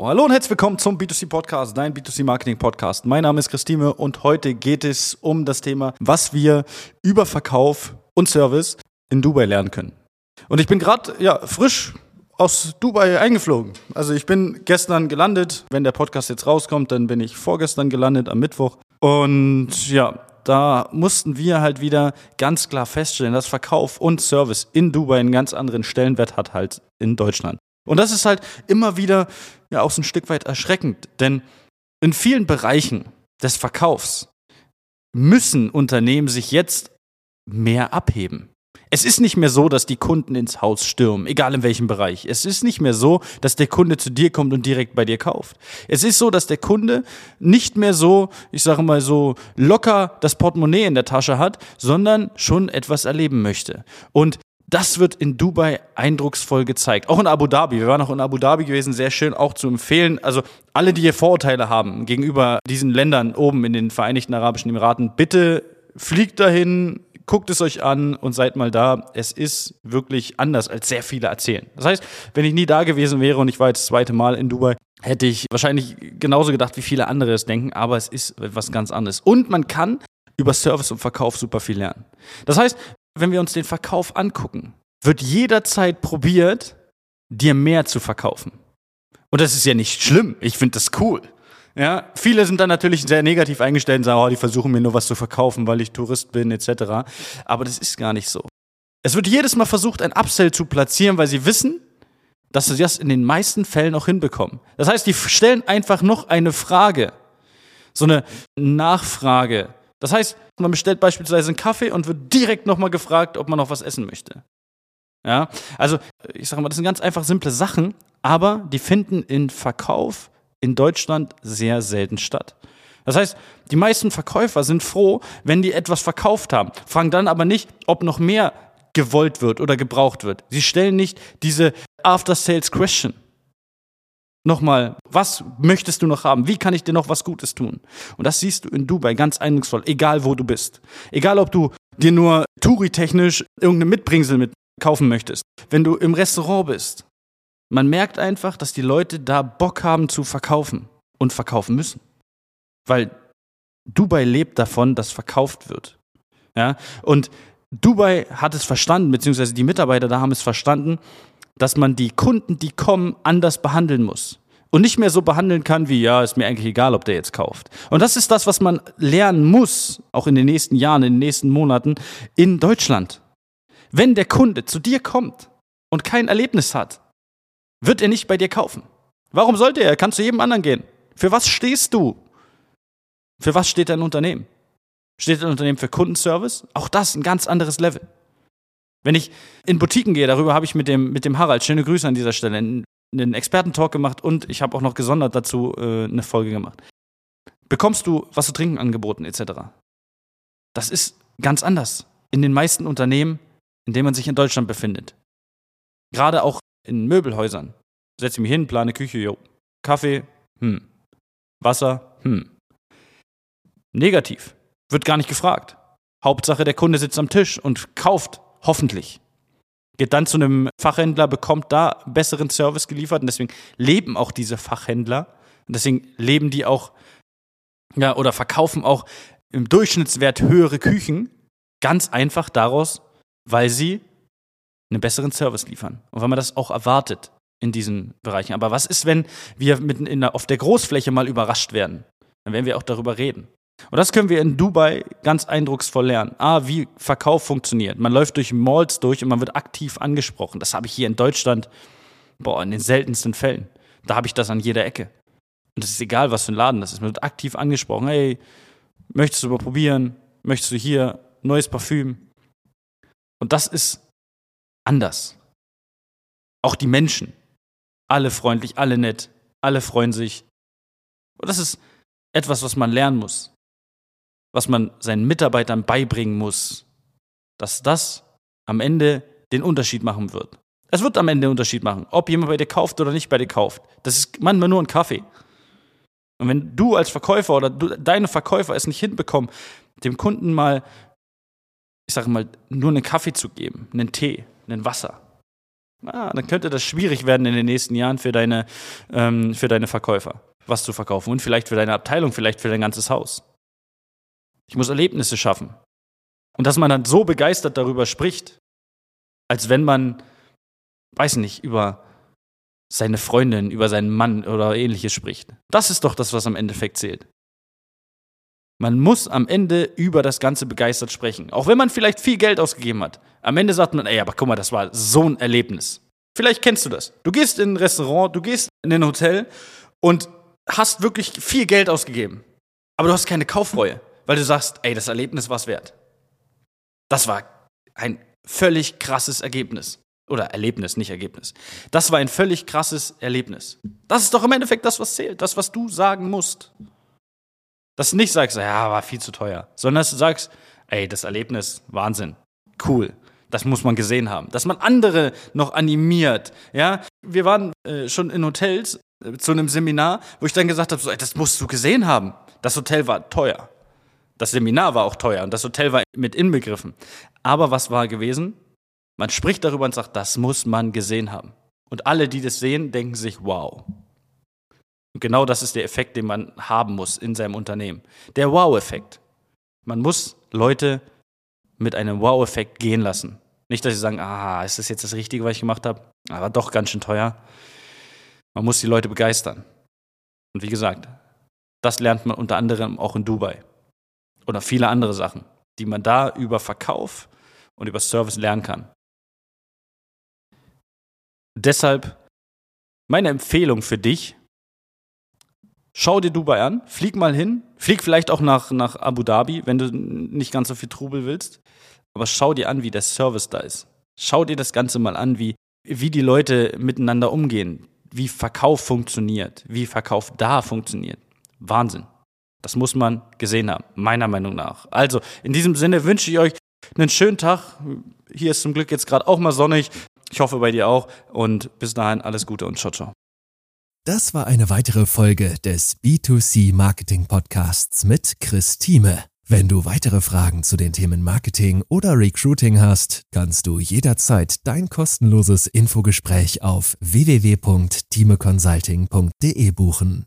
Oh, hallo und herzlich willkommen zum B2C Podcast, dein B2C Marketing Podcast. Mein Name ist Christine und heute geht es um das Thema, was wir über Verkauf und Service in Dubai lernen können. Und ich bin gerade ja frisch aus Dubai eingeflogen. Also ich bin gestern gelandet. Wenn der Podcast jetzt rauskommt, dann bin ich vorgestern gelandet am Mittwoch. Und ja, da mussten wir halt wieder ganz klar feststellen, dass Verkauf und Service in Dubai einen ganz anderen Stellenwert hat halt in Deutschland. Und das ist halt immer wieder ja auch so ein Stück weit erschreckend, denn in vielen Bereichen des Verkaufs müssen Unternehmen sich jetzt mehr abheben. Es ist nicht mehr so, dass die Kunden ins Haus stürmen, egal in welchem Bereich. Es ist nicht mehr so, dass der Kunde zu dir kommt und direkt bei dir kauft. Es ist so, dass der Kunde nicht mehr so, ich sage mal so, locker das Portemonnaie in der Tasche hat, sondern schon etwas erleben möchte. Und das wird in Dubai eindrucksvoll gezeigt. Auch in Abu Dhabi. Wir waren auch in Abu Dhabi gewesen, sehr schön auch zu empfehlen. Also alle, die hier Vorurteile haben gegenüber diesen Ländern oben in den Vereinigten Arabischen Emiraten, bitte fliegt dahin, guckt es euch an und seid mal da. Es ist wirklich anders, als sehr viele erzählen. Das heißt, wenn ich nie da gewesen wäre und ich war jetzt das zweite Mal in Dubai, hätte ich wahrscheinlich genauso gedacht, wie viele andere es denken, aber es ist was ganz anderes. Und man kann über Service und Verkauf super viel lernen. Das heißt, wenn wir uns den Verkauf angucken, wird jederzeit probiert, dir mehr zu verkaufen. Und das ist ja nicht schlimm. Ich finde das cool. Ja, viele sind dann natürlich sehr negativ eingestellt und sagen, oh, die versuchen mir nur was zu verkaufen, weil ich Tourist bin, etc. Aber das ist gar nicht so. Es wird jedes Mal versucht, ein Upsell zu platzieren, weil sie wissen, dass sie das in den meisten Fällen auch hinbekommen. Das heißt, die stellen einfach noch eine Frage. So eine Nachfrage. Das heißt, man bestellt beispielsweise einen Kaffee und wird direkt nochmal gefragt, ob man noch was essen möchte. Ja, also ich sage mal, das sind ganz einfach simple Sachen, aber die finden in Verkauf in Deutschland sehr selten statt. Das heißt, die meisten Verkäufer sind froh, wenn die etwas verkauft haben, fragen dann aber nicht, ob noch mehr gewollt wird oder gebraucht wird. Sie stellen nicht diese After-Sales-Question. Nochmal, was möchtest du noch haben? Wie kann ich dir noch was Gutes tun? Und das siehst du in Dubai ganz eindrucksvoll, egal wo du bist. Egal, ob du dir nur Touri-technisch irgendeine Mitbringsel mit kaufen möchtest. Wenn du im Restaurant bist. Man merkt einfach, dass die Leute da Bock haben zu verkaufen und verkaufen müssen. Weil Dubai lebt davon, dass verkauft wird. Ja? Und Dubai hat es verstanden, beziehungsweise die Mitarbeiter da haben es verstanden, dass man die Kunden, die kommen, anders behandeln muss. Und nicht mehr so behandeln kann wie, ja, ist mir eigentlich egal, ob der jetzt kauft. Und das ist das, was man lernen muss, auch in den nächsten Jahren, in den nächsten Monaten in Deutschland. Wenn der Kunde zu dir kommt und kein Erlebnis hat, wird er nicht bei dir kaufen. Warum sollte er? Er kann zu jedem anderen gehen. Für was stehst du? Für was steht dein Unternehmen? Steht dein Unternehmen für Kundenservice? Auch das ein ganz anderes Level. Wenn ich in Boutiquen gehe, darüber habe ich mit dem, mit dem Harald, schöne Grüße an dieser Stelle, einen Expertentalk gemacht und ich habe auch noch gesondert dazu äh, eine Folge gemacht. Bekommst du was zu trinken angeboten etc. Das ist ganz anders in den meisten Unternehmen, in denen man sich in Deutschland befindet. Gerade auch in Möbelhäusern. Setze mich hin, plane Küche, jo. Kaffee, hm. Wasser, hm. Negativ. Wird gar nicht gefragt. Hauptsache, der Kunde sitzt am Tisch und kauft Hoffentlich. Geht dann zu einem Fachhändler, bekommt da besseren Service geliefert und deswegen leben auch diese Fachhändler und deswegen leben die auch ja, oder verkaufen auch im Durchschnittswert höhere Küchen ganz einfach daraus, weil sie einen besseren Service liefern und weil man das auch erwartet in diesen Bereichen. Aber was ist, wenn wir mitten in der, auf der Großfläche mal überrascht werden? Dann werden wir auch darüber reden. Und das können wir in Dubai ganz eindrucksvoll lernen. Ah, wie Verkauf funktioniert. Man läuft durch Malls durch und man wird aktiv angesprochen. Das habe ich hier in Deutschland, boah, in den seltensten Fällen. Da habe ich das an jeder Ecke. Und es ist egal, was für ein Laden das ist. Man wird aktiv angesprochen. Hey, möchtest du mal probieren? Möchtest du hier neues Parfüm? Und das ist anders. Auch die Menschen. Alle freundlich, alle nett, alle freuen sich. Und das ist etwas, was man lernen muss was man seinen Mitarbeitern beibringen muss, dass das am Ende den Unterschied machen wird. Es wird am Ende den Unterschied machen, ob jemand bei dir kauft oder nicht bei dir kauft. Das ist manchmal nur ein Kaffee. Und wenn du als Verkäufer oder du, deine Verkäufer es nicht hinbekommen, dem Kunden mal, ich sage mal, nur einen Kaffee zu geben, einen Tee, einen Wasser, ah, dann könnte das schwierig werden in den nächsten Jahren für deine, ähm, für deine Verkäufer, was zu verkaufen und vielleicht für deine Abteilung, vielleicht für dein ganzes Haus. Ich muss Erlebnisse schaffen. Und dass man dann so begeistert darüber spricht, als wenn man, weiß nicht, über seine Freundin, über seinen Mann oder ähnliches spricht. Das ist doch das, was am Endeffekt zählt. Man muss am Ende über das Ganze begeistert sprechen. Auch wenn man vielleicht viel Geld ausgegeben hat. Am Ende sagt man, ey, aber guck mal, das war so ein Erlebnis. Vielleicht kennst du das. Du gehst in ein Restaurant, du gehst in ein Hotel und hast wirklich viel Geld ausgegeben. Aber du hast keine Kaufreue, weil du sagst, ey, das Erlebnis war es wert. Das war ein völlig krasses Ergebnis. Oder Erlebnis, nicht Ergebnis. Das war ein völlig krasses Erlebnis. Das ist doch im Endeffekt das, was zählt. Das, was du sagen musst. Dass du nicht sagst, ja, war viel zu teuer, sondern dass du sagst, ey, das Erlebnis, Wahnsinn, cool. Das muss man gesehen haben. Dass man andere noch animiert. Ja, wir waren äh, schon in Hotels äh, zu einem Seminar, wo ich dann gesagt habe, so, das musst du gesehen haben. Das Hotel war teuer. Das Seminar war auch teuer und das Hotel war mit inbegriffen. Aber was war gewesen? Man spricht darüber und sagt, das muss man gesehen haben. Und alle, die das sehen, denken sich, wow, und genau das ist der Effekt, den man haben muss in seinem Unternehmen. Der Wow-Effekt. Man muss Leute mit einem Wow-Effekt gehen lassen. Nicht, dass sie sagen, ah, ist das jetzt das Richtige, was ich gemacht habe? Aber doch ganz schön teuer. Man muss die Leute begeistern. Und wie gesagt, das lernt man unter anderem auch in Dubai. Oder viele andere Sachen, die man da über Verkauf und über Service lernen kann. Deshalb meine Empfehlung für dich, Schau dir Dubai an, flieg mal hin, flieg vielleicht auch nach, nach Abu Dhabi, wenn du nicht ganz so viel Trubel willst. Aber schau dir an, wie der Service da ist. Schau dir das Ganze mal an, wie, wie die Leute miteinander umgehen, wie Verkauf funktioniert, wie Verkauf da funktioniert. Wahnsinn. Das muss man gesehen haben, meiner Meinung nach. Also, in diesem Sinne wünsche ich euch einen schönen Tag. Hier ist zum Glück jetzt gerade auch mal sonnig. Ich hoffe bei dir auch. Und bis dahin alles Gute und ciao, ciao. Das war eine weitere Folge des B2C Marketing Podcasts mit Chris Thieme. Wenn du weitere Fragen zu den Themen Marketing oder Recruiting hast, kannst du jederzeit dein kostenloses Infogespräch auf www.timeconsulting.de buchen.